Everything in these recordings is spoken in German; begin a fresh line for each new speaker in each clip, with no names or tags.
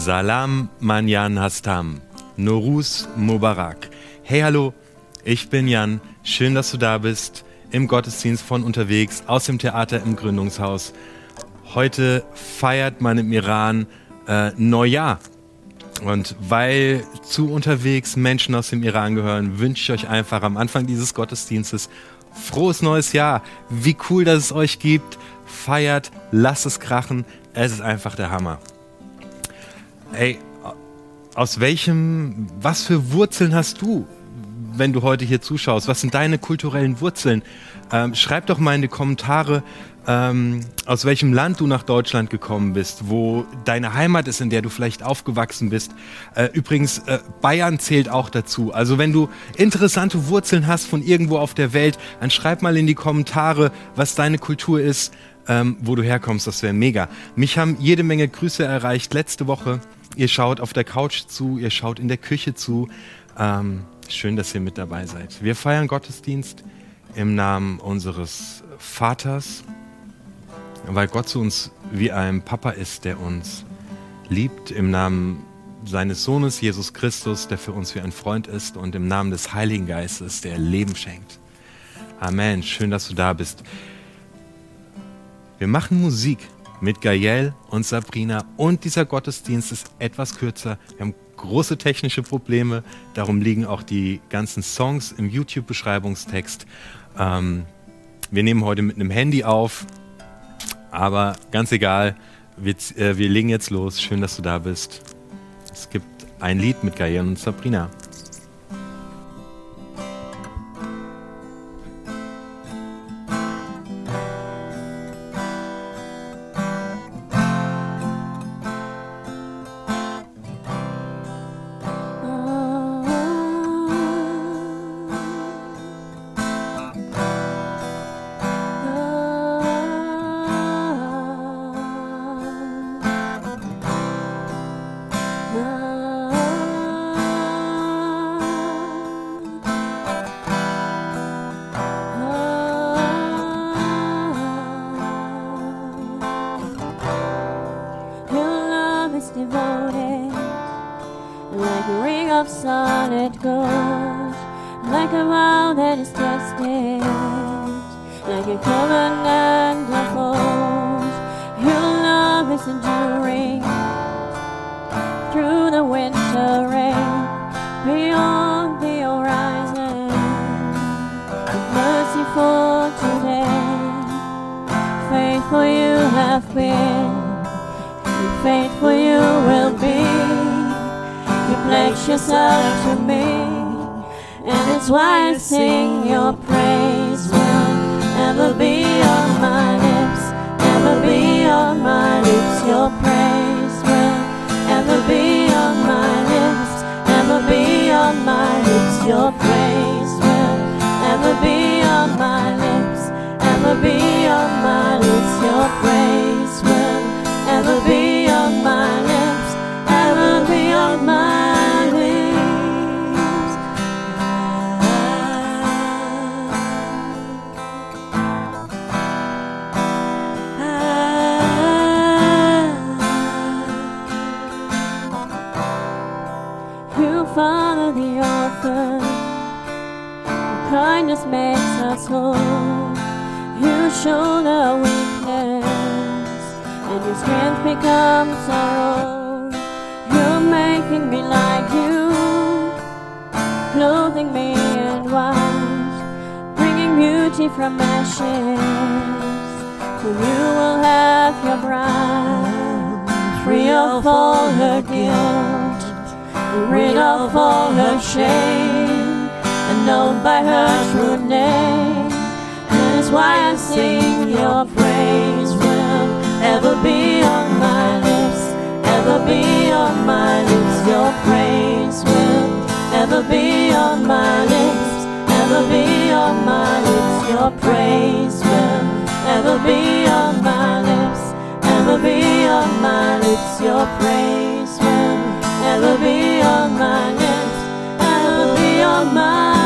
Salam Manyan Hastam. Norus Mubarak. Hey, hallo, ich bin Jan. Schön, dass du da bist. Im Gottesdienst von unterwegs, aus dem Theater im Gründungshaus. Heute feiert man im Iran äh, Neujahr. Und weil zu unterwegs Menschen aus dem Iran gehören, wünsche ich euch einfach am Anfang dieses Gottesdienstes frohes neues Jahr. Wie cool, dass es euch gibt. Feiert, lasst es krachen. Es ist einfach der Hammer. Ey, aus welchem, was für Wurzeln hast du, wenn du heute hier zuschaust? Was sind deine kulturellen Wurzeln? Ähm, schreib doch mal in die Kommentare, ähm, aus welchem Land du nach Deutschland gekommen bist, wo deine Heimat ist, in der du vielleicht aufgewachsen bist. Äh, übrigens, äh, Bayern zählt auch dazu. Also wenn du interessante Wurzeln hast von irgendwo auf der Welt, dann schreib mal in die Kommentare, was deine Kultur ist, ähm, wo du herkommst. Das wäre mega. Mich haben jede Menge Grüße erreicht letzte Woche. Ihr schaut auf der Couch zu, ihr schaut in der Küche zu. Ähm, schön, dass ihr mit dabei seid. Wir feiern Gottesdienst im Namen unseres Vaters, weil Gott zu uns wie ein Papa ist, der uns liebt, im Namen seines Sohnes Jesus Christus, der für uns wie ein Freund ist, und im Namen des Heiligen Geistes, der Leben schenkt. Amen. Schön, dass du da bist. Wir machen Musik mit Gael und Sabrina und dieser Gottesdienst ist etwas kürzer. Wir haben große technische Probleme, darum liegen auch die ganzen Songs im YouTube-Beschreibungstext. Ähm, wir nehmen heute mit einem Handy auf, aber ganz egal, wir, äh, wir legen jetzt los. Schön, dass du da bist. Es gibt ein Lied mit Gael und Sabrina. faithful you have been, and faithful you will be. You pledge yourself to me, and it's why I sing your praise will ever be on my lips, ever be on my lips. Your praise will ever be on my lips, ever be on my lips. Your praise will ever be on my lips ever be on mine. It's your praise will ever be. of your brow, free of all her guilt, rid of all her shame, and known by her true name. And it's why I sing your praise will ever be on my lips, ever be on my lips. Your praise will ever be on my lips, ever be on my lips. Your praise will ever be on my lips ever be on my lips your praise will ever be on my lips. Ever be on my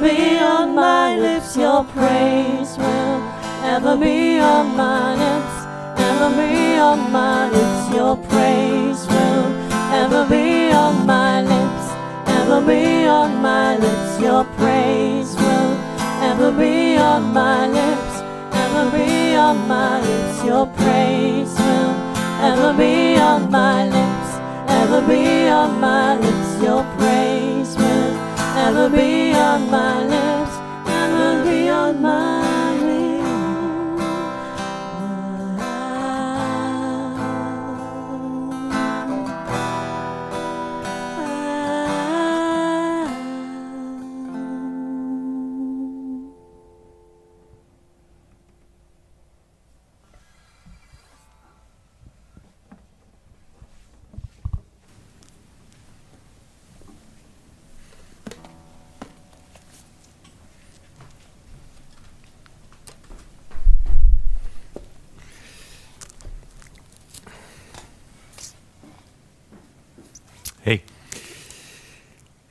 be on my lips. Your praise will ever be on my lips, ever be on my lips. Your praise will ever be on my lips, ever be on my
lips.
Your praise will ever be on my lips, ever be on my lips. Your praise will ever be on my lips, ever be on my lips. Your praise ever be on my lips,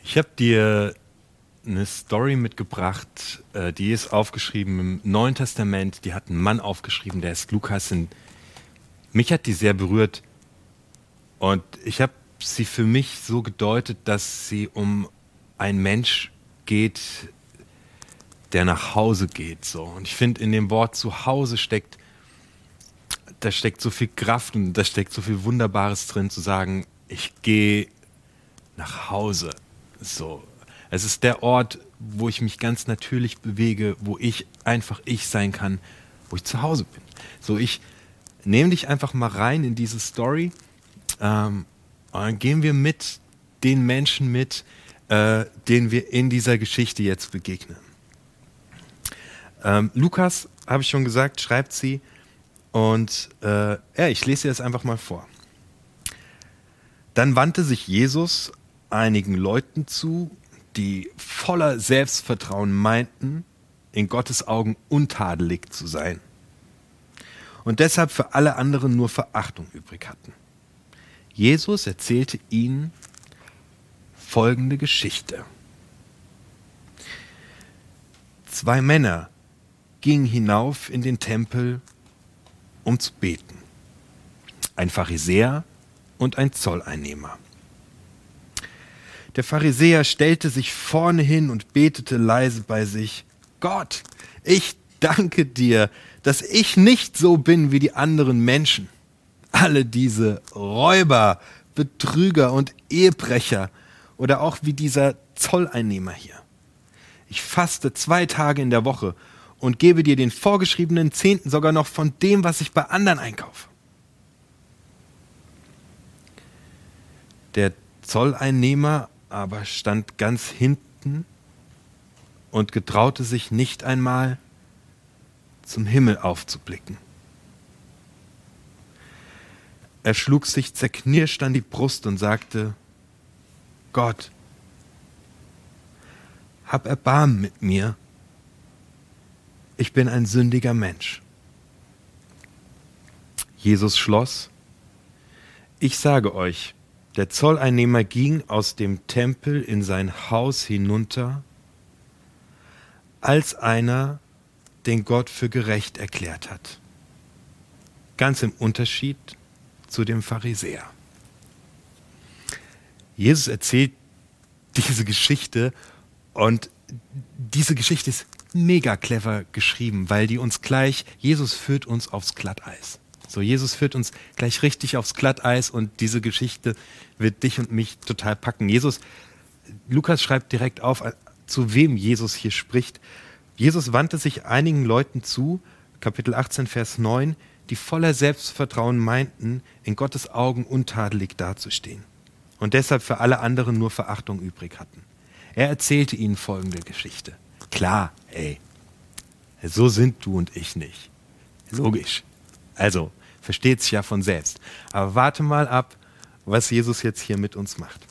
ich habe dir eine Story mitgebracht, äh, die ist aufgeschrieben im Neuen Testament, die hat ein Mann aufgeschrieben, der ist Lukas. Mich hat die sehr berührt und ich habe sie für mich so gedeutet, dass sie um einen Mensch geht, der nach Hause geht. So. Und ich finde, in dem Wort zu Hause steckt, da steckt so viel Kraft und da steckt so viel Wunderbares drin, zu sagen, ich gehe nach Hause. So. Es ist der Ort, wo ich mich ganz natürlich bewege, wo ich einfach ich sein kann, wo ich zu Hause bin. So, ich nehme dich einfach mal rein in diese Story. Ähm, und dann gehen wir mit den Menschen mit, äh, denen wir in dieser Geschichte jetzt begegnen. Ähm, Lukas, habe ich schon gesagt, schreibt sie. Und äh, ja, ich lese dir das einfach mal vor. Dann wandte sich Jesus einigen Leuten zu, die voller Selbstvertrauen meinten, in Gottes Augen untadelig zu sein und deshalb für alle anderen nur Verachtung übrig hatten. Jesus erzählte ihnen folgende Geschichte. Zwei Männer gingen hinauf in den Tempel, um zu beten. Ein Pharisäer und ein Zolleinnehmer. Der Pharisäer stellte sich vorne hin und betete leise bei sich, Gott, ich danke dir, dass ich nicht so bin wie die anderen Menschen. Alle diese Räuber, Betrüger und Ehebrecher oder auch wie dieser Zolleinnehmer hier. Ich faste zwei Tage in der Woche und gebe dir den vorgeschriebenen Zehnten sogar noch von dem, was ich bei anderen einkaufe. Der Zolleinnehmer aber stand ganz hinten und getraute sich nicht einmal zum Himmel aufzublicken. Er schlug sich zerknirscht an die Brust und sagte, Gott, hab Erbarmen mit mir, ich bin ein sündiger Mensch. Jesus schloss, ich sage euch, der Zolleinnehmer ging aus dem Tempel in sein Haus hinunter als einer, den Gott für gerecht erklärt hat. Ganz im Unterschied zu dem Pharisäer. Jesus erzählt diese Geschichte und diese Geschichte ist mega clever geschrieben, weil die uns gleich, Jesus führt uns aufs Glatteis. So, Jesus führt uns gleich richtig aufs Glatteis und diese Geschichte wird dich und mich total packen. Jesus, Lukas schreibt direkt auf, äh, zu wem Jesus hier spricht. Jesus wandte sich einigen Leuten zu, Kapitel 18, Vers 9, die voller Selbstvertrauen meinten, in Gottes Augen untadelig dazustehen und deshalb für alle anderen nur Verachtung übrig hatten. Er erzählte ihnen folgende Geschichte. Klar, ey, so sind du und ich nicht. Logisch. Also, versteht sich ja von selbst. Aber warte mal ab, was Jesus jetzt hier mit uns macht.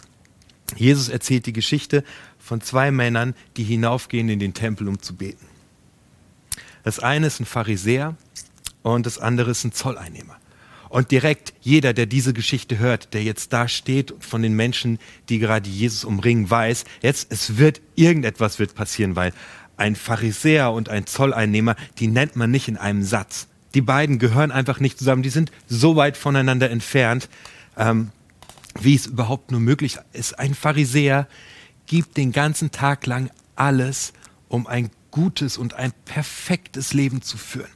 Jesus erzählt die Geschichte von zwei Männern, die hinaufgehen in den Tempel, um zu beten. Das eine ist ein Pharisäer und das andere ist ein Zolleinnehmer. Und direkt jeder, der diese Geschichte hört, der jetzt da steht von den Menschen, die gerade Jesus umringen, weiß, jetzt es wird irgendetwas wird passieren, weil ein Pharisäer und ein Zolleinnehmer, die nennt man nicht in einem Satz. Die beiden gehören einfach nicht zusammen. Die sind so weit voneinander entfernt, ähm, wie es überhaupt nur möglich ist. Ein Pharisäer gibt den ganzen Tag lang alles, um ein gutes und ein perfektes Leben zu führen.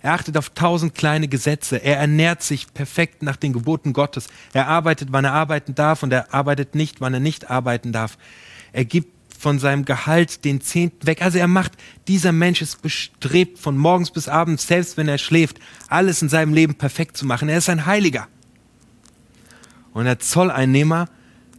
Er achtet auf tausend kleine Gesetze. Er ernährt sich perfekt nach den Geboten Gottes. Er arbeitet, wann er arbeiten darf und er arbeitet nicht, wann er nicht arbeiten darf. Er gibt von seinem Gehalt den Zehnten weg. Also er macht, dieser Mensch ist bestrebt, von morgens bis abends, selbst wenn er schläft, alles in seinem Leben perfekt zu machen. Er ist ein Heiliger. Und der Zolleinnehmer,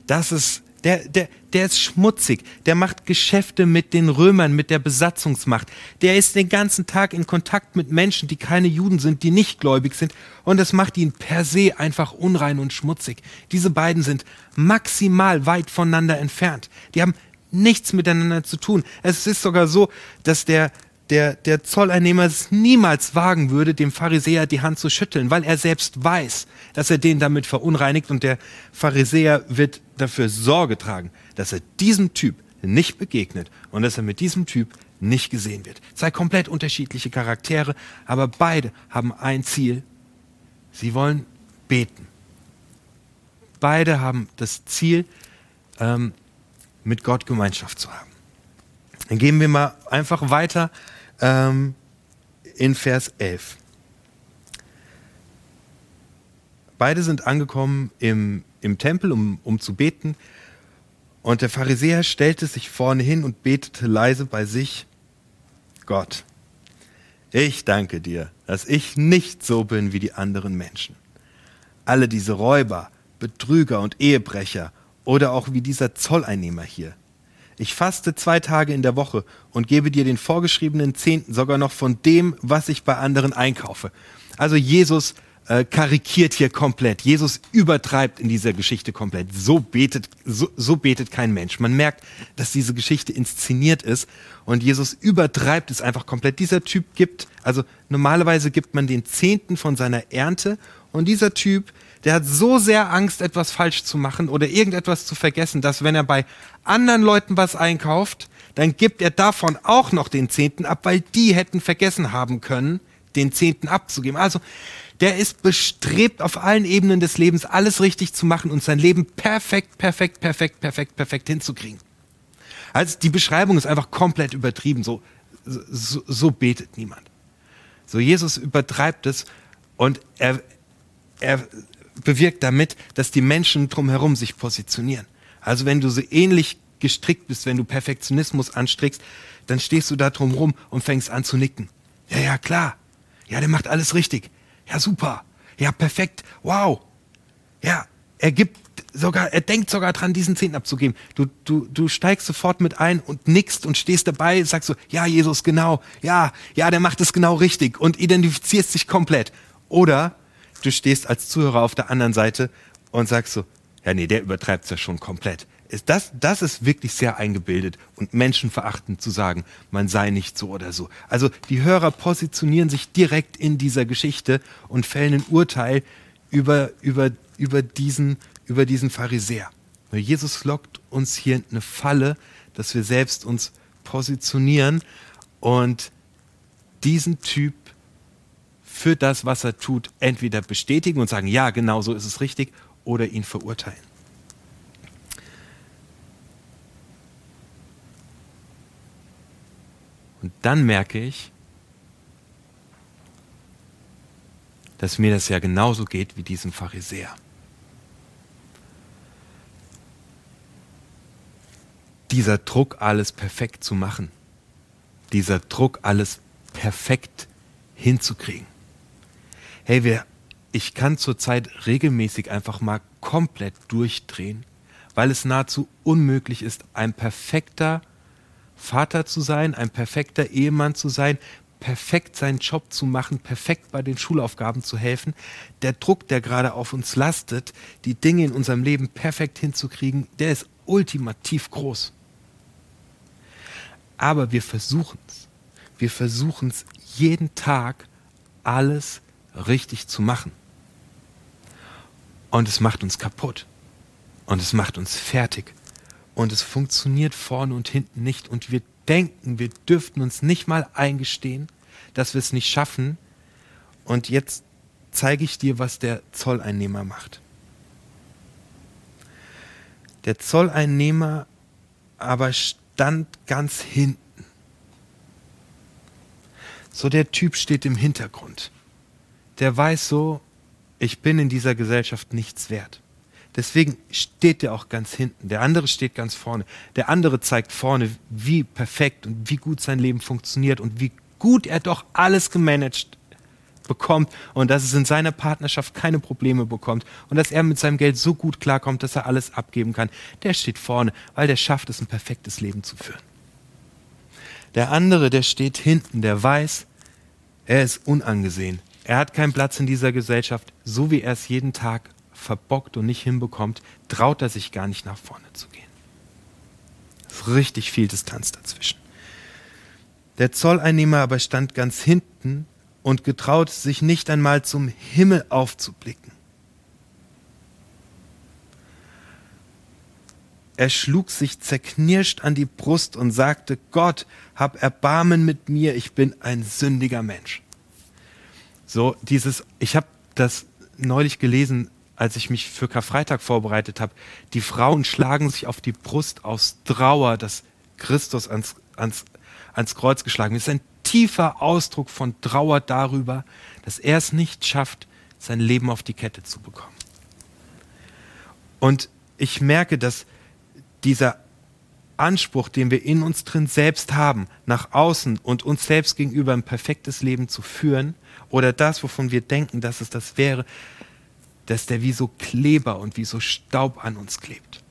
das ist der, der, der ist schmutzig, der macht Geschäfte mit den Römern, mit der Besatzungsmacht. Der ist den ganzen Tag in Kontakt mit Menschen, die keine Juden sind, die nicht gläubig sind. Und das macht ihn per se einfach unrein und schmutzig. Diese beiden sind maximal weit voneinander entfernt. Die haben nichts miteinander zu tun. Es ist sogar so, dass der, der, der Zolleinnehmer es niemals wagen würde, dem Pharisäer die Hand zu schütteln, weil er selbst weiß, dass er den damit verunreinigt und der Pharisäer wird dafür Sorge tragen, dass er diesem Typ nicht begegnet und dass er mit diesem Typ nicht gesehen wird. Zwei komplett unterschiedliche Charaktere, aber beide haben ein Ziel. Sie wollen beten. Beide haben das Ziel, ähm, mit Gott Gemeinschaft zu haben. Dann gehen wir mal einfach weiter ähm, in Vers 11. Beide sind angekommen im, im Tempel, um, um zu beten. Und der Pharisäer stellte sich vorne hin und betete leise bei sich, Gott, ich danke dir, dass ich nicht so bin wie die anderen Menschen. Alle diese Räuber, Betrüger und Ehebrecher oder auch wie dieser Zolleinnehmer hier. Ich faste zwei Tage in der Woche und gebe dir den vorgeschriebenen Zehnten sogar noch von dem, was ich bei anderen einkaufe. Also Jesus äh, karikiert hier komplett. Jesus übertreibt in dieser Geschichte komplett. So betet, so, so betet kein Mensch. Man merkt, dass diese Geschichte inszeniert ist und Jesus übertreibt es einfach komplett. Dieser Typ gibt, also normalerweise gibt man den Zehnten von seiner Ernte und dieser Typ der hat so sehr Angst, etwas falsch zu machen oder irgendetwas zu vergessen, dass wenn er bei anderen Leuten was einkauft, dann gibt er davon auch noch den Zehnten ab, weil die hätten vergessen haben können, den Zehnten abzugeben. Also der ist bestrebt, auf allen Ebenen des Lebens alles richtig zu machen und sein Leben perfekt, perfekt, perfekt, perfekt, perfekt hinzukriegen. Also die Beschreibung ist einfach komplett übertrieben. So, so, so betet niemand. So Jesus übertreibt es und er, er bewirkt damit, dass die Menschen drumherum sich positionieren. Also wenn du so ähnlich gestrickt bist, wenn du Perfektionismus anstrickst, dann stehst du da drumherum und fängst an zu nicken. Ja, ja, klar. Ja, der macht alles richtig. Ja, super. Ja, perfekt. Wow. Ja, er gibt sogar, er denkt sogar dran, diesen Zehnten abzugeben. Du, du, du steigst sofort mit ein und nickst und stehst dabei, sagst so, ja, Jesus, genau. Ja, ja, der macht es genau richtig und identifizierst dich komplett. Oder du stehst als Zuhörer auf der anderen Seite und sagst so, ja nee, der übertreibt es ja schon komplett. Ist das, das ist wirklich sehr eingebildet und menschenverachtend zu sagen, man sei nicht so oder so. Also die Hörer positionieren sich direkt in dieser Geschichte und fällen ein Urteil über, über, über, diesen, über diesen Pharisäer. Jesus lockt uns hier in eine Falle, dass wir selbst uns positionieren und diesen Typ für das, was er tut, entweder bestätigen und sagen, ja, genau so ist es richtig, oder ihn verurteilen. Und dann merke ich, dass mir das ja genauso geht wie diesem Pharisäer. Dieser Druck, alles perfekt zu machen, dieser Druck, alles perfekt hinzukriegen hey, wir, ich kann zurzeit regelmäßig einfach mal komplett durchdrehen, weil es nahezu unmöglich ist, ein perfekter Vater zu sein, ein perfekter Ehemann zu sein, perfekt seinen Job zu machen, perfekt bei den Schulaufgaben zu helfen. Der Druck, der gerade auf uns lastet, die Dinge in unserem Leben perfekt hinzukriegen, der ist ultimativ groß. Aber wir versuchen es. Wir versuchen es jeden Tag, alles richtig zu machen. Und es macht uns kaputt. Und es macht uns fertig. Und es funktioniert vorne und hinten nicht. Und wir denken, wir dürften uns nicht mal eingestehen, dass wir es nicht schaffen. Und jetzt zeige ich dir, was der Zolleinnehmer macht. Der Zolleinnehmer aber stand ganz hinten. So der Typ steht im Hintergrund. Der weiß so, ich bin in dieser Gesellschaft nichts wert. Deswegen steht der auch ganz hinten. Der andere steht ganz vorne. Der andere zeigt vorne, wie perfekt und wie gut sein Leben funktioniert und wie gut er doch alles gemanagt bekommt und dass es in seiner Partnerschaft keine Probleme bekommt und dass er mit seinem Geld so gut klarkommt, dass er alles abgeben kann, der steht vorne, weil der schafft es, ein perfektes Leben zu führen. Der andere, der steht hinten, der weiß, er ist unangesehen. Er hat keinen Platz in dieser Gesellschaft, so wie er es jeden Tag verbockt und nicht hinbekommt, traut er sich gar nicht nach vorne zu gehen. Es ist richtig viel Distanz dazwischen. Der Zolleinnehmer aber stand ganz hinten und getraut sich nicht einmal zum Himmel aufzublicken. Er schlug sich zerknirscht an die Brust und sagte, Gott, hab Erbarmen mit mir, ich bin ein sündiger Mensch. So dieses, ich habe das neulich gelesen, als ich mich für Karfreitag vorbereitet habe. Die Frauen schlagen sich auf die Brust aus Trauer, dass Christus ans, ans, ans Kreuz geschlagen ist. Ein tiefer Ausdruck von Trauer darüber, dass er es nicht schafft, sein Leben auf die Kette zu bekommen. Und ich merke, dass dieser Anspruch, den wir in uns drin selbst haben, nach außen und uns selbst gegenüber ein perfektes Leben zu führen, oder das, wovon wir denken, dass es das wäre, dass der wie so Kleber und wie so Staub an uns klebt.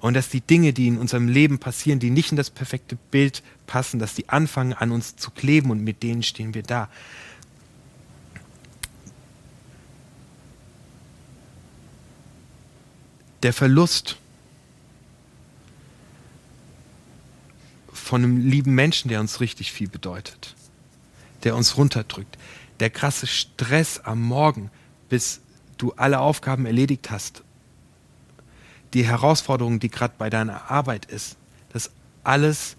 Und dass die Dinge, die in unserem Leben passieren, die nicht in das perfekte Bild passen, dass die anfangen an uns zu kleben und mit denen stehen wir da. Der Verlust von einem lieben Menschen, der uns richtig viel bedeutet, der uns runterdrückt, der krasse Stress am Morgen, bis du alle Aufgaben erledigt hast, die Herausforderung, die gerade bei deiner Arbeit ist, das alles,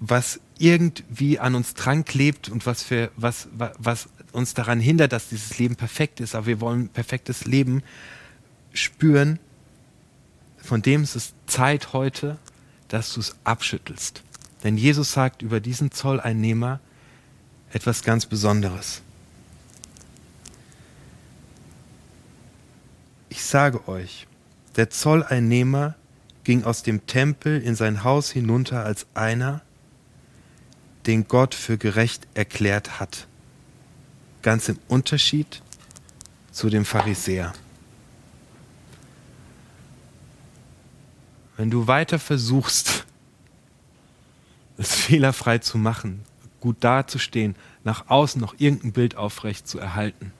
was irgendwie an uns dran klebt und was, für, was, was uns daran hindert, dass dieses Leben perfekt ist, aber wir wollen ein perfektes Leben spüren, von dem ist es Zeit heute, dass du es abschüttelst. Denn Jesus sagt über diesen Zolleinnehmer etwas ganz Besonderes. Ich sage euch, der Zolleinnehmer ging aus dem Tempel in sein Haus hinunter als einer, den Gott für gerecht erklärt hat. Ganz im Unterschied zu dem Pharisäer. Wenn du weiter versuchst, es fehlerfrei zu machen, gut dazustehen, nach außen noch irgendein Bild aufrecht zu erhalten,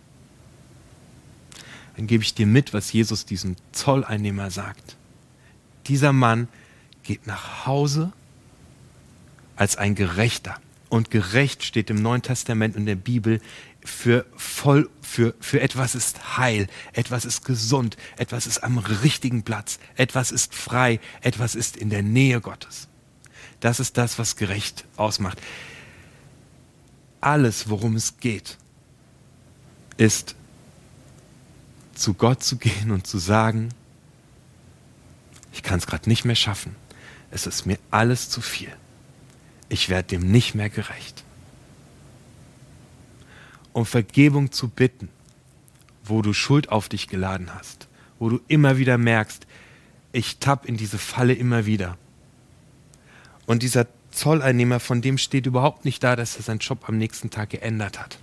dann gebe ich dir mit, was Jesus diesem Zolleinnehmer sagt. Dieser Mann geht nach Hause als ein Gerechter. Und gerecht steht im Neuen Testament und der Bibel für voll, für, für etwas ist heil, etwas ist gesund, etwas ist am richtigen Platz, etwas ist frei, etwas ist in der Nähe Gottes. Das ist das, was gerecht ausmacht. Alles, worum es geht, ist zu Gott zu gehen und zu sagen, ich kann es gerade nicht mehr schaffen. Es ist mir alles zu viel. Ich werde dem nicht mehr gerecht um Vergebung zu bitten, wo du Schuld auf dich geladen hast, wo du immer wieder merkst, ich tapp in diese Falle immer wieder. Und dieser Zolleinnehmer, von dem steht überhaupt nicht da, dass er seinen Job am nächsten Tag geändert hat.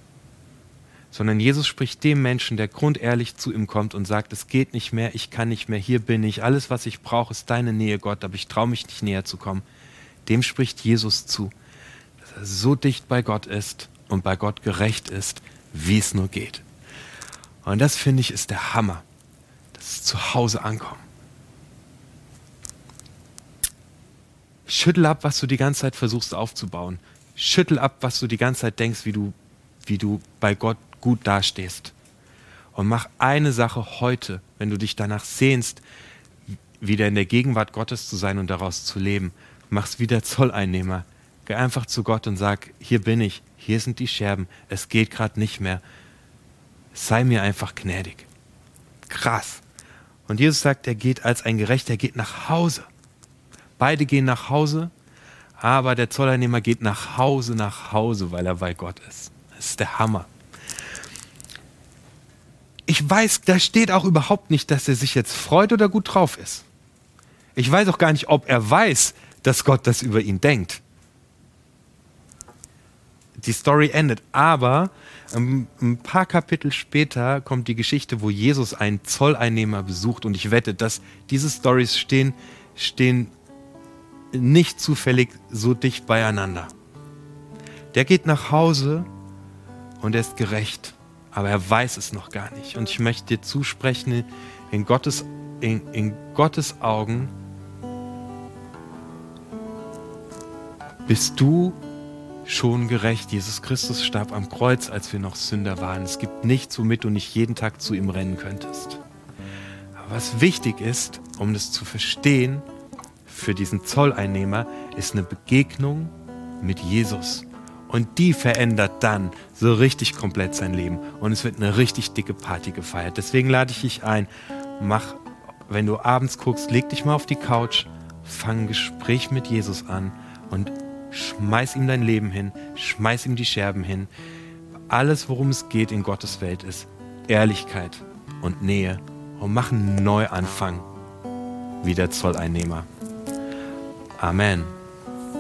Sondern Jesus spricht dem Menschen, der grundehrlich zu ihm kommt und sagt, es geht nicht mehr, ich kann nicht mehr, hier bin ich, alles, was ich brauche, ist deine Nähe, Gott, aber ich traue mich nicht näher zu kommen. Dem spricht Jesus zu, dass er so dicht bei Gott ist und bei Gott gerecht ist, wie es nur geht. Und das finde ich ist der Hammer, Das ist zu Hause ankommen. Schüttel ab, was du die ganze Zeit versuchst aufzubauen. Schüttel ab, was du die ganze Zeit denkst, wie du, wie du bei Gott gut dastehst. Und mach eine Sache heute, wenn du dich danach sehnst, wieder in der Gegenwart Gottes zu sein und daraus zu leben. Mach's wie der Zolleinnehmer. Geh einfach zu Gott und sag, hier bin ich, hier sind die Scherben, es geht gerade nicht mehr. Sei mir einfach gnädig. Krass. Und Jesus sagt, er geht als ein Gerechter, er geht nach Hause. Beide gehen nach Hause, aber der Zolleinnehmer geht nach Hause, nach Hause, weil er bei Gott ist. Das ist der Hammer. Ich weiß, da steht auch überhaupt nicht, dass er sich jetzt freut oder gut drauf ist. Ich weiß auch gar nicht, ob er weiß, dass Gott das über ihn denkt. Die Story endet, aber ähm, ein paar Kapitel später kommt die Geschichte, wo Jesus einen Zolleinnehmer besucht und ich wette, dass diese Stories stehen, stehen nicht zufällig so dicht beieinander. Der geht nach Hause und er ist gerecht, aber er weiß es noch gar nicht. Und ich möchte dir zusprechen, in Gottes, in, in Gottes Augen bist du schon gerecht. Jesus Christus starb am Kreuz, als wir noch Sünder waren. Es gibt nichts, womit du nicht jeden Tag zu ihm rennen könntest. Aber was wichtig ist, um das zu verstehen, für diesen Zolleinnehmer ist eine Begegnung mit Jesus. Und die verändert dann so richtig komplett sein Leben. Und es wird eine richtig dicke Party gefeiert. Deswegen lade ich dich ein, mach, wenn du abends guckst, leg dich mal auf die Couch, fang ein Gespräch mit Jesus an und schmeiß ihm dein Leben hin, schmeiß ihm die Scherben hin. Alles, worum es geht in Gottes Welt, ist Ehrlichkeit und Nähe und mach einen Neuanfang wie der Zolleinnehmer. Amen.